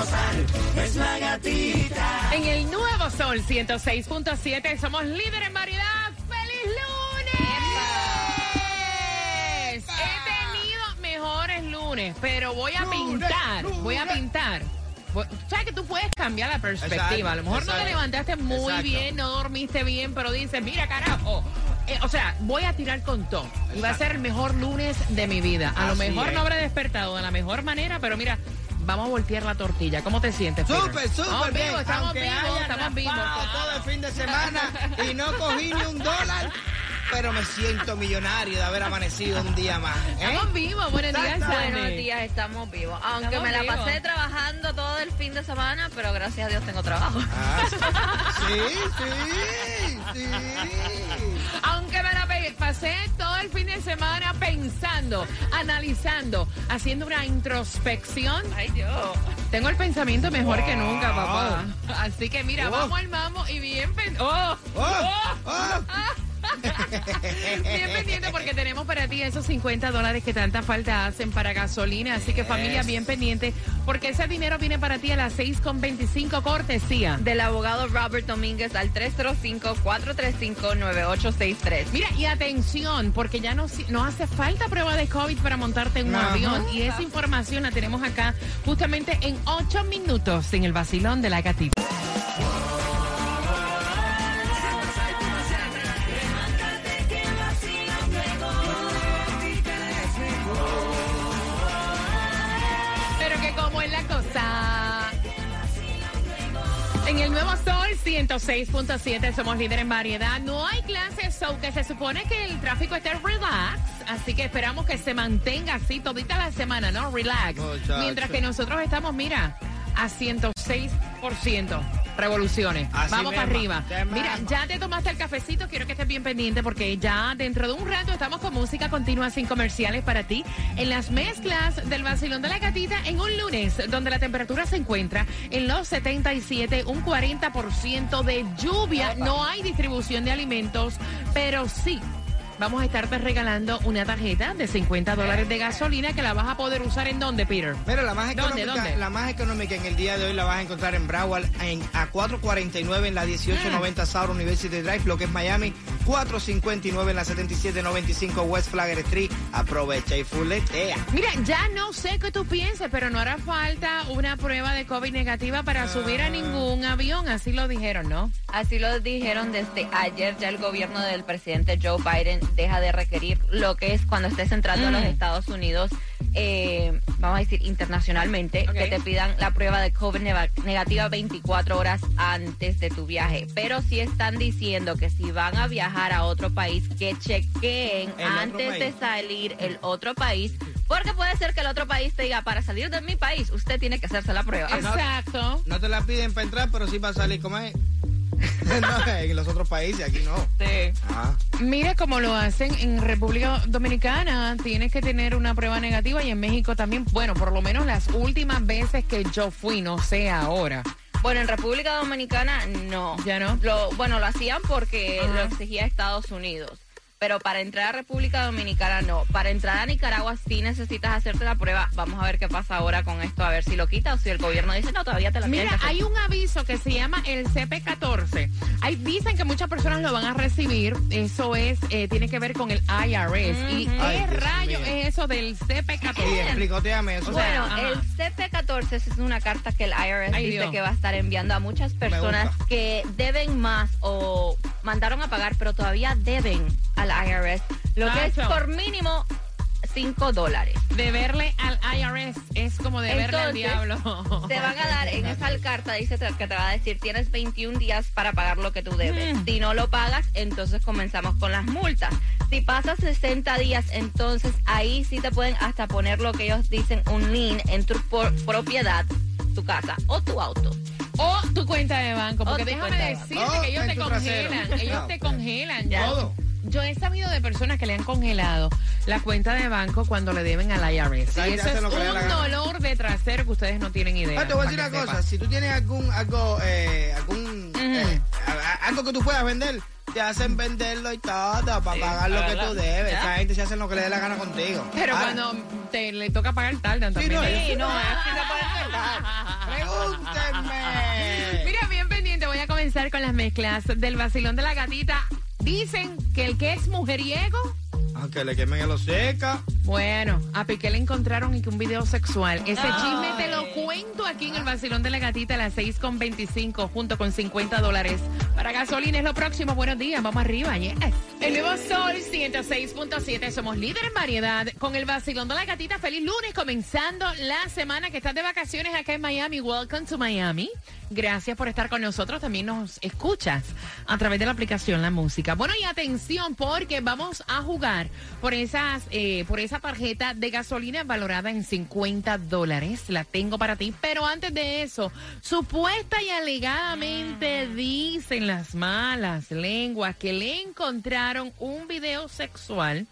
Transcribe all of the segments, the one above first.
Gozar. Es la gatita. En el nuevo Sol 106.7 somos líder en variedad. ¡Feliz lunes! He tenido mejores lunes, pero voy a pintar, voy a pintar. ¿Sabes que tú puedes cambiar la perspectiva? Exacto, a lo mejor no te levantaste muy Exacto. bien, no dormiste bien, pero dices, mira carajo. eh, o sea, voy a tirar con todo. Y va a ser el mejor lunes de mi vida. A lo mejor es. no habré despertado de la mejor manera, pero mira, vamos a voltear la tortilla. ¿Cómo te sientes? Peter? Súper, Estamos súper bien. vivos, estamos Aunque vivos, haya estamos vivos. todo el fin de semana y no cogí ni un dólar, pero me siento millonario de haber amanecido un día más. ¿eh? Estamos vivos, buenos días. Buenos días, estamos vivos. Aunque Estamos me la vivos. pasé trabajando todo el fin de semana, pero gracias a Dios tengo trabajo. Ah, sí, sí, sí. Aunque me la pasé todo el fin de semana pensando, analizando, haciendo una introspección. Ay, Dios. Tengo el pensamiento mejor que nunca, papá. Así que mira, Oh. vamos al mambo y bien oh, Oh, oh. oh. Bien pendiente porque tenemos para ti esos 50 dólares que tanta falta hacen para gasolina. Así que familia, bien pendiente porque ese dinero viene para ti a las 6.25 cortesía. Del abogado Robert Domínguez al 305-435-9863. Mira, y atención, porque ya no, no hace falta prueba de COVID para montarte en un Ajá. avión. Y esa información la tenemos acá justamente en 8 minutos en el vacilón de la gatita. 106.7 somos líder en variedad. No hay clases, so que se supone que el tráfico esté relax. Así que esperamos que se mantenga así todita la semana, ¿no? Relax. Muchacho. Mientras que nosotros estamos, mira, a 106% revoluciones. Así Vamos para arriba. Mira, ya te tomaste el cafecito, quiero que estés bien pendiente porque ya dentro de un rato estamos con música continua sin comerciales para ti en las mezclas del vacilón de la gatita en un lunes donde la temperatura se encuentra en los 77, un 40% de lluvia, no hay distribución de alimentos, pero sí. Vamos a estarte regalando una tarjeta de 50 dólares de gasolina que la vas a poder usar en dónde, Peter. Mira, la más ¿Dónde, económica, dónde? la más económica en el día de hoy la vas a encontrar en Broward en, a 449 en la Mm. 1890 South University Drive, lo que es Miami, 459 en la 7795 West Flagler Street. Aprovecha y fuletea. Mira, ya no sé qué tú pienses, pero no hará falta una prueba de COVID negativa para subir a ningún avión, así lo dijeron, ¿no? Así lo dijeron desde ayer. Ya el gobierno del presidente Joe Biden deja de requerir lo que es cuando estés entrando a los Mm. Estados Unidos, eh, vamos a decir internacionalmente, que te pidan la prueba de COVID negativa 24 horas antes de tu viaje. Pero sí están diciendo que si van a viajar a otro país, que chequeen El antes de salir el otro país. Porque puede ser que el otro país te diga, para salir de mi país, usted tiene que hacerse la prueba. Exacto. No te la piden para entrar, pero sí va a salir como es. No, en los otros países, aquí no. Sí. Ah. Mire cómo lo hacen en República Dominicana, tienes que tener una prueba negativa y en México también, bueno, por lo menos las últimas veces que yo fui, no sé ahora. Bueno, en República Dominicana no. ¿Ya no? Lo, bueno, lo hacían porque Ajá. lo exigía Estados Unidos. Pero para entrar a República Dominicana no. Para entrar a Nicaragua sí necesitas hacerte la prueba. Vamos a ver qué pasa ahora con esto, a ver si lo quita o si el gobierno dice, no, todavía te la Mira, tienes que hacer". hay un aviso que se llama el CP14. Hay, dicen que muchas personas lo van a recibir. Eso es, eh, tiene que ver con el IRS. ¿Y qué Ay, Dios rayo mío. es eso del Y CP14? explicoteame eso. Sea, Bueno, el CP14 es una carta que el IRS Ay, dice Dios. que va a estar enviando a muchas personas que deben más o mandaron a pagar, pero todavía deben al IRS, lo que es por mínimo 5 dólares. Deberle al IRS es como deberle al diablo. Te van a dar en esa carta, dice que te va a decir, tienes 21 días para pagar lo que tú debes. Mm. Si no lo pagas, entonces comenzamos con las multas. Si pasas 60 días, entonces ahí sí te pueden hasta poner lo que ellos dicen, un lien en tu por- propiedad, tu casa o tu auto. O tu cuenta de banco. Porque déjame decirte banco. que ellos te trasero. congelan. Ellos te congelan. Ya. Todo. Yo he sabido de personas que le han congelado la cuenta de banco cuando le deben al IRS. Y eso es un dolor de trasero que ustedes no tienen idea. Ah, te voy a decir una cosa, si tú tienes algún algo eh, algún eh, algo que tú puedas vender, te hacen venderlo y todo para pagar lo que tú debes. Esa gente se hace lo que le dé la gana contigo. Pero cuando te le toca pagar tardan Sí, también. no, Sí, no, tardar. Pregúntenme. Comenzar con las mezclas del vacilón de la gatita. Dicen que el que es mujeriego, Aunque le quemen el seca. bueno, a Piqué le encontraron y que un video sexual. Ese Ay. chisme te lo cuento aquí en el vacilón de la gatita a las 6.25 junto con 50 dólares. Para gasolina es lo próximo. Buenos días, vamos arriba, yes. El nuevo Sol 106.7, somos líder en variedad. Con el vacilón de la gatita, feliz lunes, comenzando la semana que estás de vacaciones acá en Miami. Welcome to Miami. Gracias por estar con nosotros. También nos escuchas a través de la aplicación La Música. Bueno, y atención, porque vamos a jugar por esas, eh, por esa tarjeta de gasolina valorada en 50 dólares. La tengo para ti. Pero antes de eso, supuesta y alegadamente dicen las malas lenguas que le encontraron un video sexual.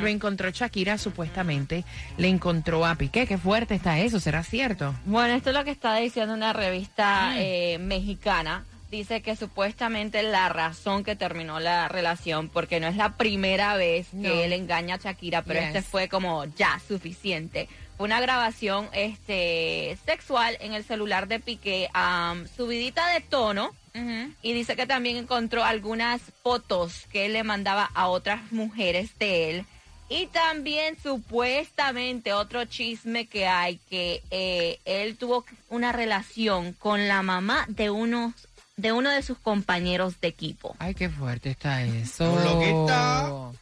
Lo encontró Shakira supuestamente. Le encontró a Piqué. Qué fuerte está eso. ¿Será cierto? Bueno, esto es lo que está diciendo una revista Mm. eh, mexicana. Dice que supuestamente la razón que terminó la relación, porque no es la primera vez que No. él engaña a Shakira, pero Yes. este fue como ya suficiente. Fue una grabación este sexual en el celular de Piqué, am, subidita de tono, y dice que también encontró algunas fotos que él le mandaba a otras mujeres de él. Y también supuestamente otro chisme que hay, que eh, él tuvo una relación con la mamá de unos de uno de sus compañeros de equipo. Ay, qué fuerte está eso.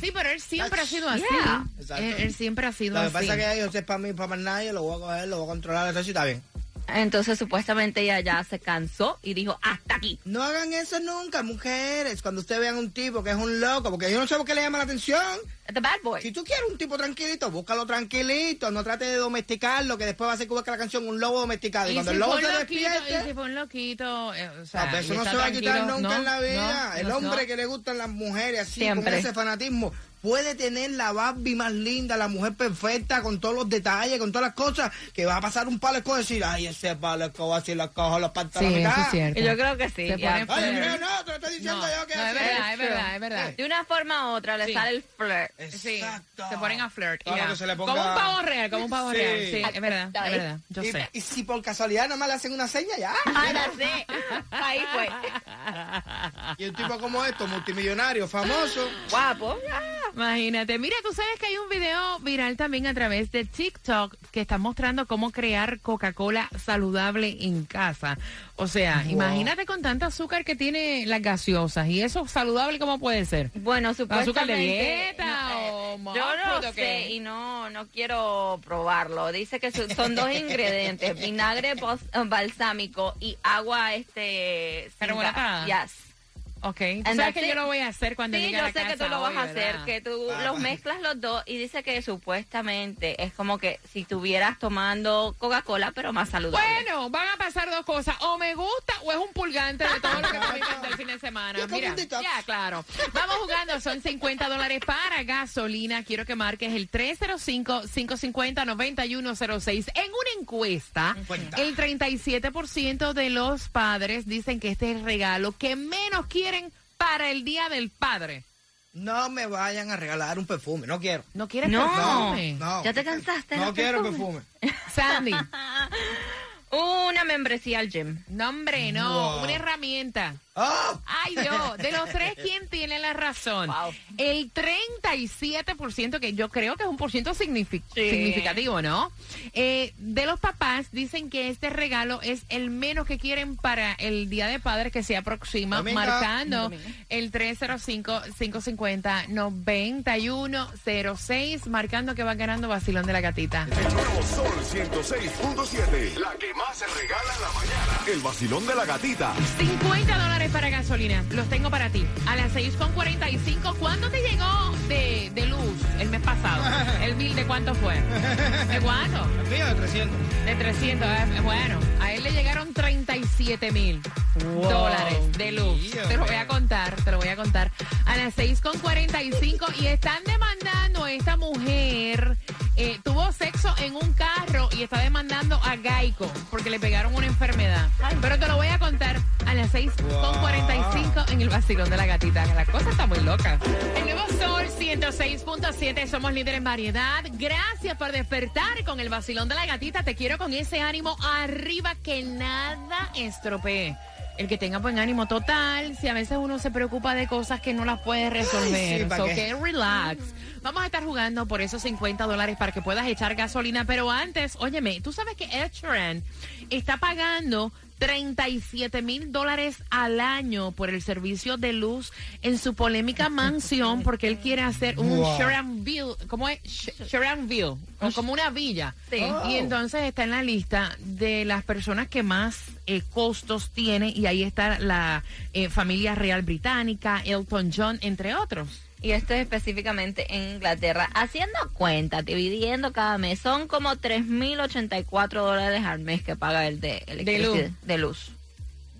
Sí, pero él siempre ha sido así. Yeah. Él, él siempre ha sido Lo que así. pasa es que yo sé para mí, para más nadie, lo voy a coger, lo voy a controlar, eso sí está bien. Entonces supuestamente ella ya se cansó y dijo, hasta aquí. No hagan eso nunca, mujeres, cuando ustedes vean un tipo que es un loco, porque yo no sé por qué le llama la atención. The bad boy. Si tú quieres un tipo tranquilito, búscalo tranquilito, no trate de domesticarlo, que después va a ser como que la canción un lobo domesticado. Y, Y cuando si el lobo se loquito, y despierte, si fue un loquito, eh, o sea, pero eso no se va a quitar nunca no, en la vida. no, el no, hombre no. que le gustan las mujeres así, Siempre. con ese fanatismo, puede tener la Barbie más linda, la mujer perfecta, con todos los detalles, con todas las cosas, que va a pasar un palo y decir, ay, ese palo de escobas si lo cojo los Sí, pantalones. eso es cierto. Y yo creo que sí. Ay, no, te lo estoy diciendo No, yo que no, es verdad, es verdad, es verdad. De una forma u otra le Sí. sale el flirt. Sí, Exacto. se ponen a flirt. Todo lo ya. que se le ponga- Como un pavo real, como un pavo Sí. real. Sí, es verdad, es verdad. Yo y, sé. y si por casualidad nada más le hacen una seña, ya. Ahora sí. Ahí fue. Y un tipo como esto, multimillonario, famoso. Guapo. ya. Imagínate. Mira, tú sabes que hay un video viral también a través de TikTok que está mostrando cómo crear Coca-Cola saludable en casa. O sea, Wow. imagínate con tanta azúcar que tiene las gaseosas. ¿Y eso saludable cómo puede ser? Bueno, ¿Azúcar de supuestamente... dieta no, o eh, más Yo no sé y no, no quiero probarlo. Dice que son dos ingredientes, vinagre balsámico y agua este... Carbonatada. Yes. Ok. Tú sabes que it. yo lo voy a hacer cuando Sí, llegue yo a la sé que casa tú lo vas hoy, a hacer, ¿verdad? que tú Ah, los mezclas los dos y dice que supuestamente es como que si estuvieras tomando Coca-Cola, pero más saludable. Bueno, van a pasar dos cosas. O me gusta o es un pulgante de todo lo que comiste el fin de semana. Mira, ya, claro. Vamos jugando. Son 50 dólares para gasolina. Quiero que marques el 305-550-9106. En una encuesta, Cuenta. el 37% de los padres dicen que este es el regalo que menos quieren para el Día del Padre. No me vayan a regalar un perfume, no quiero. ¿No quieres No. perfume? No. ¿Ya te cansaste No quiero perfume. Sandy. Una membresía al gym. No, hombre, no. Wow. Una herramienta. ¡Oh! Ay, Dios, de los tres, ¿quién tiene la razón? Wow. El 37%, que yo creo que es un por ciento Sí. significativo, ¿no? Eh, de los papás dicen que este regalo es el menos que quieren para el Día de Padres que se aproxima, Domingo. marcando Domingo. el 305-550-9106, marcando que va ganando Vacilón de la Gatita. El nuevo Sol 106.7. La que más se regala en la mañana. El vacilón de la gatita. 50 dólares para gasolina. Los tengo para ti. A las 6.45. ¿Cuánto te llegó de, de luz el mes pasado? ¿El bill de cuánto fue? ¿De cuánto? El mío de 300. De 300. eh, Bueno, a él le llegaron 37 mil dólares de luz. Dios Te lo voy a contar, te lo voy a contar. A las 6.45 y están demandando a esta mujer. eh, y está demandando a Geico porque le pegaron una enfermedad. Pero te lo voy a contar a las 6.45 en el vacilón de la gatita. La cosa está muy loca. El nuevo Sol 106.7, somos líderes en variedad. Gracias por despertar con el vacilón de la gatita. Te quiero con ese ánimo arriba que nada estropee. El que tenga buen ánimo total, si a veces uno se preocupa de cosas que no las puede resolver. sí, ¿pa' so qué? que relax. Vamos a estar jugando por esos 50 dólares para que puedas echar gasolina. Pero antes, óyeme, tú sabes que Ed Sheeran está pagando 37 mil dólares al año por el servicio de luz en su polémica mansión porque él quiere hacer un Wow. Sheeranville, ¿cómo es? Sh- Sheeranville, o como una villa. Sí. Y entonces está en la lista de las personas que más eh, costos tiene y ahí está la eh, familia real británica, Elton John, entre otros. Y esto es específicamente en Inglaterra. Haciendo cuenta, dividiendo cada mes, son como 3.084 dólares al mes que paga el de, electricidad- de luz.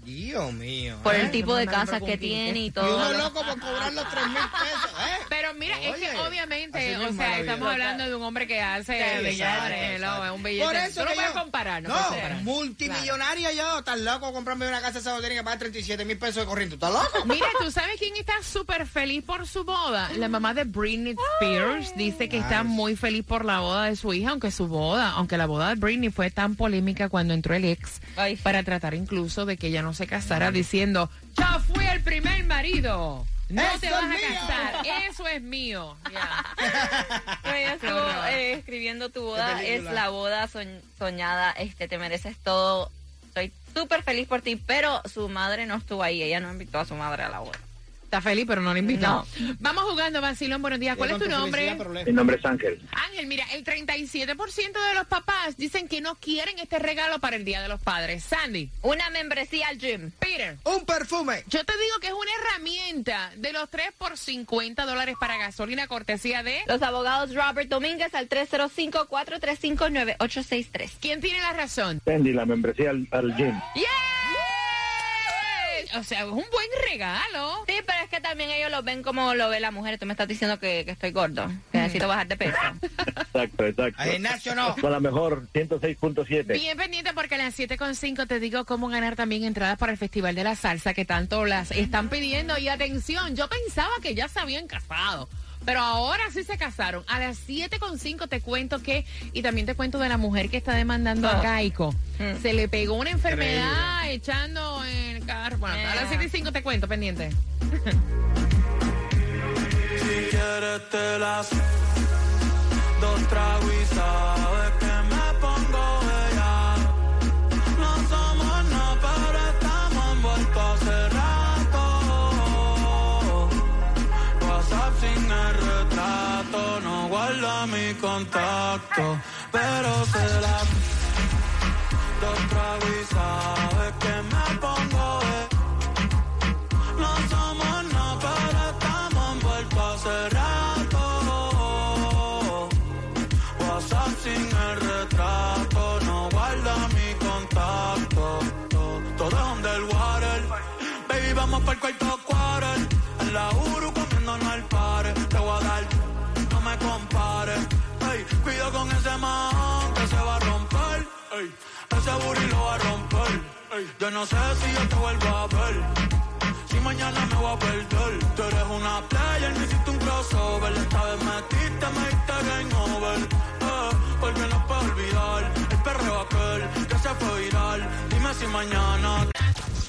Dios mío. Por ¿eh? el tipo de casa que tiene y Y todo. uno lo- loco por cobrar los 3 mil pesos, ¿eh? Pero mira, es que obviamente, o sea, estamos hablando de un hombre que hace Sí, billetes, exacto, hello, exacto. es un billete. Por eso no puedes yo- comparar, no, no, comparar. multimillonario yo, tan loco comprarme una casa esa tiene que pagar 37 mil pesos de corriente. ¿Estás loco? Mira, ¿tú sabes quién está súper feliz por su boda? La mamá de Britney Spears dice que está muy feliz por la boda de su hija, aunque su boda, aunque la boda de Britney fue tan polémica cuando entró el ex Ay, para tratar incluso de que ella no se casara diciendo, yo fui el primer marido. No Eso te vas es a mío". casar, eso es mío. Ella Qué estuvo eh, escribiendo tu boda, es la boda soñ- soñada, este, te mereces todo. Estoy súper feliz por ti, pero su madre no estuvo ahí, ella no invitó a su madre a la boda. Está feliz, pero no le invitó. No. Vamos jugando, Vacilón. Buenos días. ¿Cuál es tu nombre? Mi nombre es Ángel. Ángel, mira, el 37% de los papás dicen que no quieren este regalo para el Día de los Padres. Sandy, Una membresía al gym. Peter, Un perfume. yo te digo que es una herramienta de los 3 por 50 dólares para gasolina cortesía de... Los abogados Robert Domínguez al 305-435-9863. ¿Quién tiene la razón? Sandy, la membresía al, al gym. ¡Yeah! O sea, es un buen regalo. Sí, pero es que también ellos lo ven como lo ve la mujer. Tú me estás diciendo que, que estoy gordo, que necesito bajar de peso. Exacto, exacto. Al gimnasio no. Con la mejor 106.7. Bien pendiente porque a las 7.5 te digo cómo ganar también entradas para el Festival de la Salsa que tanto las están pidiendo. Y atención, yo pensaba que ya se habían casado. Pero ahora sí se casaron. A las 7.5 te cuento que, y también te cuento de la mujer que está demandando a Ah. Gaico. Mm. Se le pegó una enfermedad echando en el carro. Bueno, a las Ah. 7.5 te cuento, pendiente. Si quieres te las dos tragos y sabes que me contacto, pero se las dos y sabes que me pongo bella. No somos nada, pero estamos envueltos hace rato. WhatsApp sin el retrato, no guarda mi contacto. Todo es underwater. Baby, vamos para el cuarto quarter. En la Uru Ey, cuido con ese man que se va a romper. Ey, ese booty lo va a romper. Ey, yo no sé si yo te vuelvo a ver. Si mañana me voy a perder, tú eres una player, me hiciste un crossover. Esta vez metiste, me diste game over. Porque no puedo olvidar el perreo aquel que se fue viral. Dime si mañana